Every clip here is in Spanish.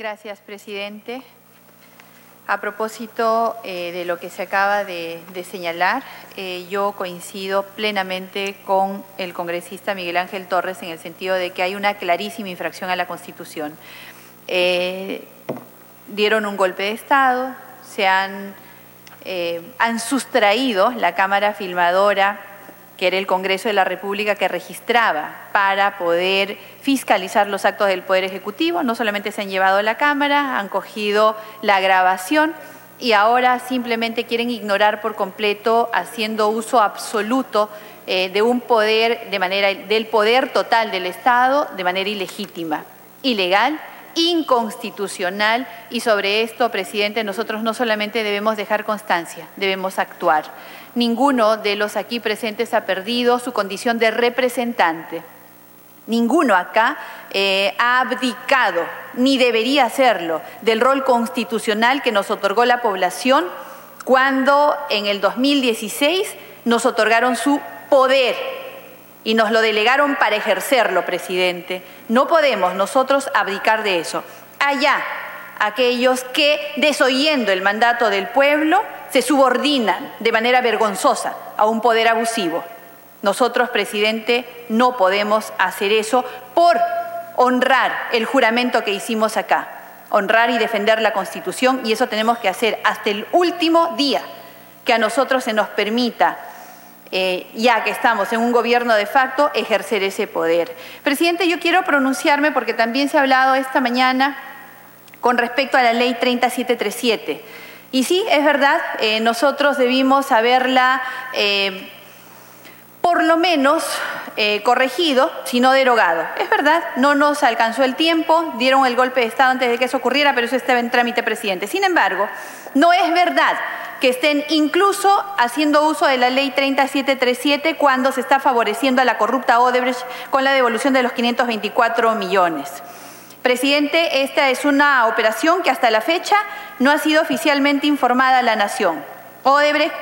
Gracias, presidente. A propósito eh, de lo que se acaba de, señalar, eh, yo coincido plenamente con el congresista Miguel Ángel Torres en el sentido de que hay una clarísima infracción a la Constitución. Eh, dieron un golpe de Estado, se han, han sustraído la Cámara Filmadora que era el Congreso de la República que registraba para poder fiscalizar los actos del Poder Ejecutivo. No solamente se han llevado a la Cámara, han cogido la grabación y ahora simplemente quieren ignorar por completo, haciendo uso absoluto eh, de un poder, de manera, del poder total del Estado de manera ilegítima, ilegal inconstitucional y sobre esto, presidente, nosotros no solamente debemos dejar constancia, debemos actuar. Ninguno de los aquí presentes ha perdido su condición de representante. Ninguno acá eh, ha abdicado, ni debería hacerlo, del rol constitucional que nos otorgó la población cuando en el 2016 nos otorgaron su poder y nos lo delegaron para ejercerlo, presidente. No podemos nosotros abdicar de eso. Allá, aquellos que, desoyendo el mandato del pueblo, se subordinan de manera vergonzosa a un poder abusivo. Nosotros, presidente, no podemos hacer eso por honrar el juramento que hicimos acá, honrar y defender la Constitución, y eso tenemos que hacer hasta el último día que a nosotros se nos permita eh, ya que estamos en un gobierno de facto, ejercer ese poder. Presidente, yo quiero pronunciarme porque también se ha hablado esta mañana con respecto a la ley 3737. Y sí, es verdad, eh, nosotros debimos haberla eh, por lo menos corregido, si no derogado. Es verdad, no nos alcanzó el tiempo, dieron el golpe de Estado antes de que eso ocurriera, pero eso estaba en trámite, presidente. Sin embargo, no es verdad que estén incluso haciendo uso de la ley 3737 cuando se está favoreciendo a la corrupta Odebrecht con la devolución de los 524 millones. Presidente, esta es una operación que hasta la fecha no ha sido oficialmente informada a la Nación. Odebrecht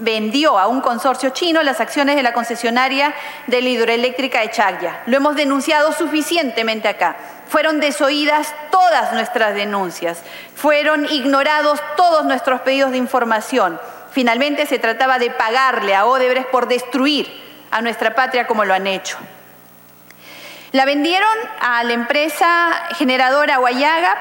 vendió a un consorcio chino las acciones de la concesionaria de la hidroeléctrica de Chagya. Lo hemos denunciado suficientemente acá. Fueron desoídas todas nuestras denuncias, fueron ignorados todos nuestros pedidos de información. Finalmente se trataba de pagarle a Odebrecht por destruir a nuestra patria como lo han hecho. La vendieron a la empresa generadora Guayaga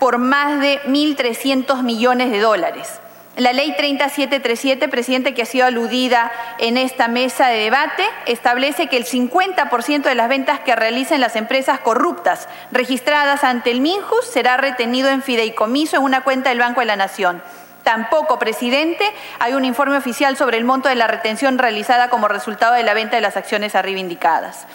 por más de 1.300 millones de dólares. La ley 3737, presidente, que ha sido aludida en esta mesa de debate, establece que el 50% de las ventas que realicen las empresas corruptas registradas ante el MINJUS será retenido en fideicomiso en una cuenta del Banco de la Nación. Tampoco, presidente, hay un informe oficial sobre el monto de la retención realizada como resultado de la venta de las acciones arriba indicadas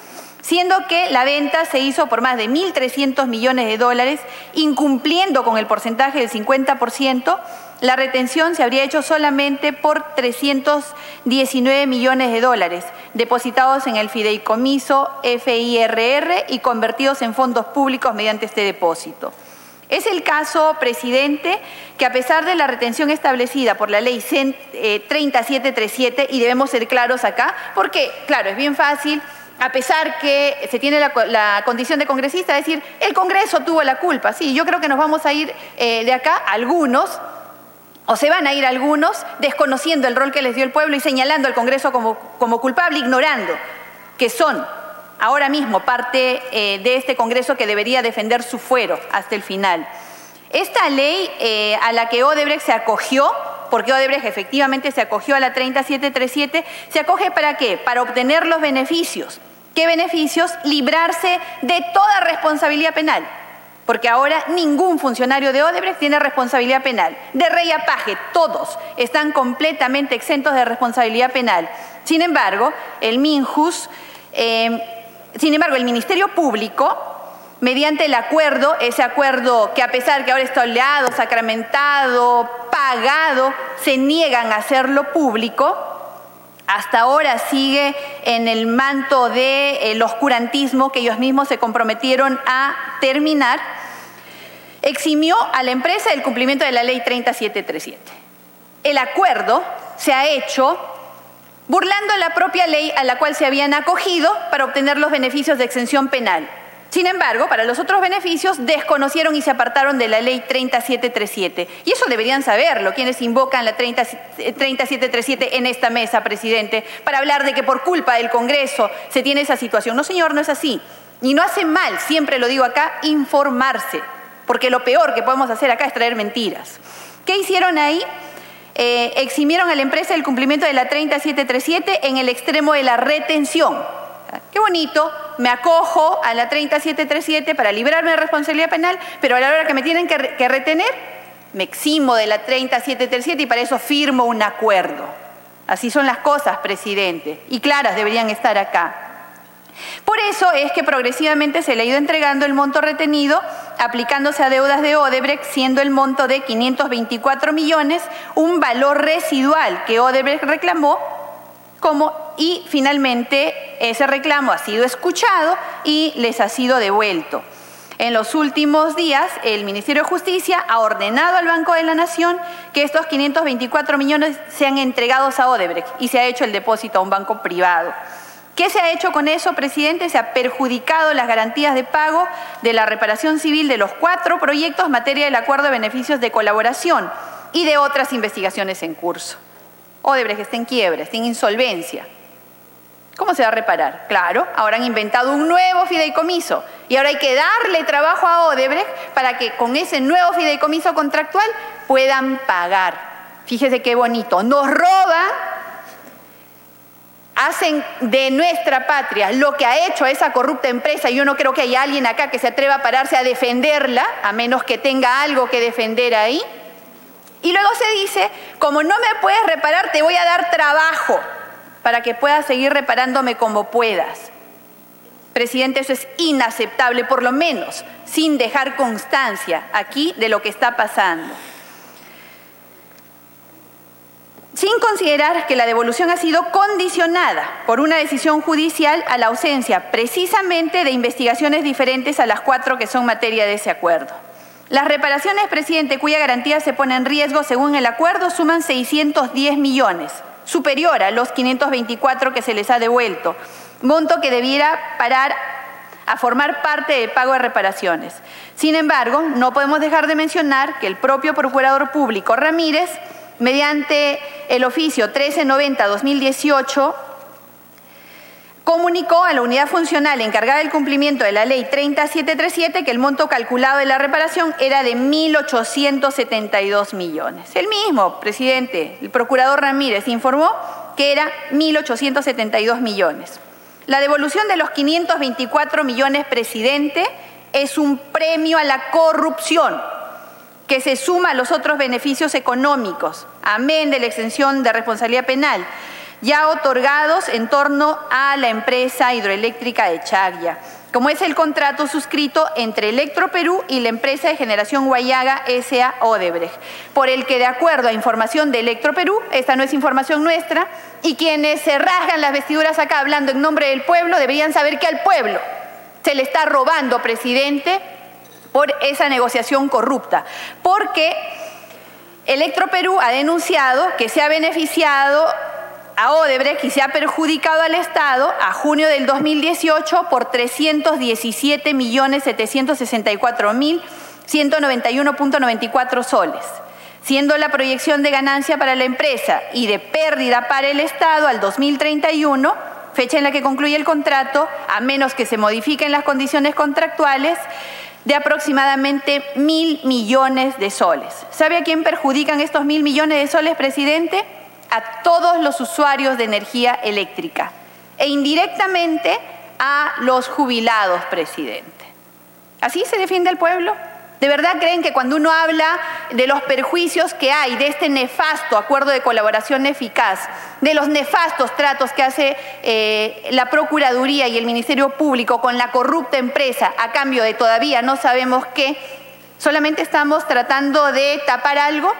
siendo que la venta se hizo por más de 1.300 millones de dólares, incumpliendo con el porcentaje del 50%, la retención se habría hecho solamente por 319 millones de dólares, depositados en el fideicomiso FIRR y convertidos en fondos públicos mediante este depósito. Es el caso, presidente, que a pesar de la retención establecida por la ley 3737, eh, y debemos ser claros acá, porque, claro, es bien fácil a pesar que se tiene la, condición de congresista, decir, el Congreso tuvo la culpa. Sí, yo creo que nos vamos a ir eh, de acá algunos o se van a ir algunos desconociendo el rol que les dio el pueblo y señalando al Congreso como, culpable, ignorando que son ahora mismo parte eh, de este Congreso que debería defender su fuero hasta el final. Esta ley eh, a la que Odebrecht se acogió, porque Odebrecht efectivamente se acogió a la 3737, ¿se acoge para qué? Para obtener los beneficios. ¿Qué beneficios? Librarse de toda responsabilidad penal porque ahora ningún funcionario de Odebrecht tiene responsabilidad penal. De Rey a Paje, todos están completamente exentos de responsabilidad penal. Sin embargo, el MINJUS, eh, sin embargo, el Ministerio Público, mediante el acuerdo, ese acuerdo que a pesar que ahora está oleado, sacramentado, pagado, se niegan a hacerlo público, hasta ahora sigue en el manto del el oscurantismo que ellos mismos se comprometieron a terminar, eximió a la empresa del cumplimiento de la ley 3737. El acuerdo se ha hecho burlando la propia ley a la cual se habían acogido para obtener los beneficios de exención penal. Sin embargo, para los otros beneficios desconocieron y se apartaron de la ley 3737. Y eso deberían saberlo quienes invocan la 3737 en esta mesa, presidente, para hablar de que por culpa del Congreso se tiene esa situación. No, señor, no es así. Y no hace mal, siempre lo digo acá, informarse, porque lo peor que podemos hacer acá es traer mentiras. ¿Qué hicieron ahí? Eh, eximieron a la empresa del cumplimiento de la 3737 en el extremo de la retención. Qué bonito, me acojo a la 3737 para librarme de responsabilidad penal, pero a la hora que me tienen que, que retener, me eximo de la 3737 y para eso firmo un acuerdo. Así son las cosas, presidente, y claras deberían estar acá. Por eso es que progresivamente se le ha ido entregando el monto retenido, aplicándose a deudas de Odebrecht, siendo el monto de 524 millones un valor residual que Odebrecht reclamó como y finalmente ese reclamo ha sido escuchado y les ha sido devuelto. En los últimos días, el Ministerio de Justicia ha ordenado al Banco de la Nación que estos 524 millones sean entregados a Odebrecht y se ha hecho el depósito a un banco privado. ¿Qué se ha hecho con eso, presidente? Se ha perjudicado las garantías de pago de la reparación civil de los cuatro proyectos en materia del acuerdo de beneficios de colaboración y de otras investigaciones en curso. Odebrecht está en quiebra, está en insolvencia. ¿Cómo se va a reparar? Claro, ahora han inventado un nuevo fideicomiso y ahora hay que darle trabajo a Odebrecht para que con ese nuevo fideicomiso contractual puedan pagar. Fíjese qué bonito, nos roban hacen de nuestra patria lo que ha hecho esa corrupta empresa, y yo no creo que haya alguien acá que se atreva a pararse a defenderla, a menos que tenga algo que defender ahí. Y luego se dice, como no me puedes reparar, te voy a dar trabajo para que puedas seguir reparándome como puedas. Presidente, eso es inaceptable, por lo menos sin dejar constancia aquí de lo que está pasando sin considerar que la devolución ha sido condicionada por una decisión judicial a la ausencia precisamente de investigaciones diferentes a las cuatro que son materia de ese acuerdo. Las reparaciones, presidente, cuya garantía se pone en riesgo según el acuerdo, suman 610 millones, superior a los 524 que se les ha devuelto, monto que debiera parar a formar parte del pago de reparaciones. Sin embargo, no podemos dejar de mencionar que el propio Procurador Público Ramírez mediante el oficio 1390-2018, comunicó a la unidad funcional encargada del cumplimiento de la ley 3737 que el monto calculado de la reparación era de 1.872 millones. El mismo presidente, el procurador Ramírez, informó que era 1.872 millones. La devolución de los 524 millones, presidente, es un premio a la corrupción que se suma a los otros beneficios económicos, amén de la exención de responsabilidad penal, ya otorgados en torno a la empresa hidroeléctrica de Chaglia, como es el contrato suscrito entre Electroperú y la empresa de generación Guayaga S.A. Odebrecht, por el que de acuerdo a información de Electroperú, esta no es información nuestra, y quienes se rasgan las vestiduras acá hablando en nombre del pueblo deberían saber que al pueblo se le está robando, presidente, por esa negociación corrupta, porque Electroperú ha denunciado que se ha beneficiado a Odebrecht y se ha perjudicado al Estado a junio del 2018 por 317 millones 764 mil 191.94 soles, siendo la proyección de ganancia para la empresa y de pérdida para el Estado al 2031, fecha en la que concluye el contrato, a menos que se modifiquen las condiciones contractuales, de aproximadamente mil millones de soles. ¿Sabe a quién perjudican estos mil millones de soles, presidente? A todos los usuarios de energía eléctrica e indirectamente a los jubilados, presidente. ¿Así se defiende el pueblo? ¿De verdad creen que cuando uno habla de los perjuicios que hay de este nefasto acuerdo de colaboración eficaz, de los nefastos tratos que hace eh, la Procuraduría y el Ministerio Público con la corrupta empresa a cambio de todavía no sabemos qué, solamente estamos tratando de tapar algo?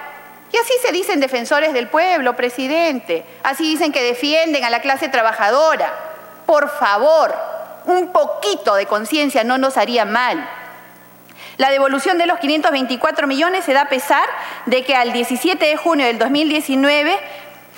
Y así se dicen defensores del pueblo, presidente. Así dicen que defienden a la clase trabajadora. Por favor, un poquito de conciencia no nos haría mal. La devolución de los 524 millones se da a pesar de que al 17 de junio del 2019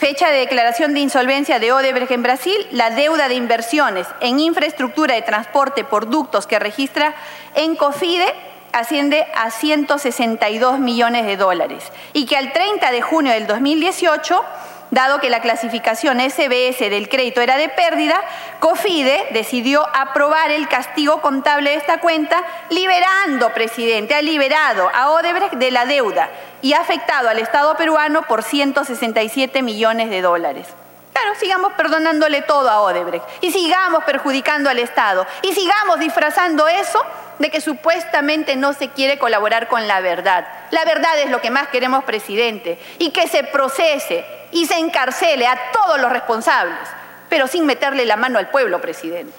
Fecha de declaración de insolvencia de Odebrecht en Brasil, la deuda de inversiones en infraestructura de transporte por ductos que registra en COFIDE asciende a 162 millones de dólares y que al 30 de junio del 2018 dado que la clasificación SBS del crédito era de pérdida, COFIDE decidió aprobar el castigo contable de esta cuenta, liberando, presidente, ha liberado a Odebrecht de la deuda y ha afectado al Estado peruano por 167 millones de dólares. Claro, sigamos perdonándole todo a Odebrecht y sigamos perjudicando al Estado y sigamos disfrazando eso de que supuestamente no se quiere colaborar con la verdad. La verdad es lo que más queremos, presidente, y que se procese y se encarcele a todos los responsables, pero sin meterle la mano al pueblo, presidente.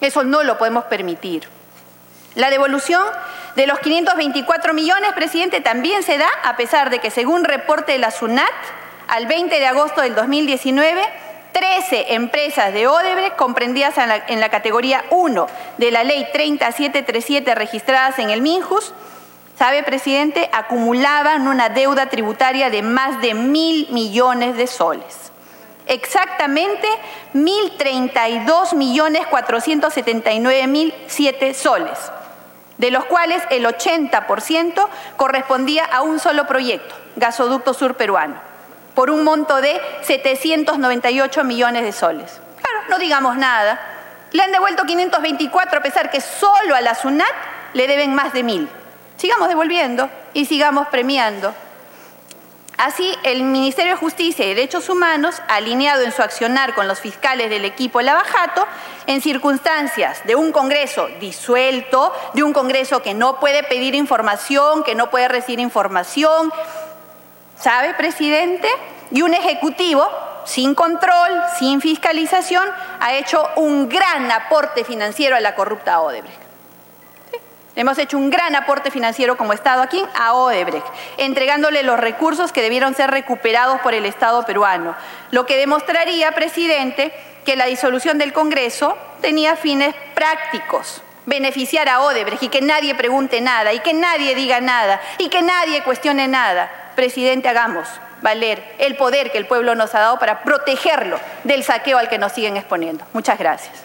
Eso no lo podemos permitir. La devolución de los 524 millones, presidente, también se da a pesar de que según reporte de la SUNAT, al 20 de agosto del 2019, 13 empresas de Odebrecht comprendidas en la, en la, categoría 1 de la ley 3737 registradas en el MINJUS, sabe, presidente, acumulaban una deuda tributaria de más de mil millones de soles. Exactamente 1.032 millones 479 mil siete soles, de los cuales el 80% correspondía a un solo proyecto, Gasoducto Sur Peruano por un monto de 798 millones de soles. Claro, no digamos nada. Le han devuelto 524 a pesar que solo a la SUNAT le deben más de mil. Sigamos devolviendo y sigamos premiando. Así, el Ministerio de Justicia y Derechos Humanos, alineado en su accionar con los fiscales del equipo Lavajato, en circunstancias de un Congreso disuelto, de un Congreso que no puede pedir información, que no puede recibir información, ¿sabe, presidente? Y un ejecutivo sin control, sin fiscalización, ha hecho un gran aporte financiero a la corrupta Odebrecht. Hemos hecho un gran aporte financiero como Estado aquí a Odebrecht, entregándole los recursos que debieron ser recuperados por el Estado peruano, lo que demostraría, presidente, que la disolución del Congreso tenía fines prácticos, beneficiar a Odebrecht y que nadie pregunte nada, y que nadie diga nada, y que nadie cuestione nada presidente, hagamos valer el poder que el pueblo nos ha dado para protegerlo del saqueo al que nos siguen exponiendo. Muchas gracias.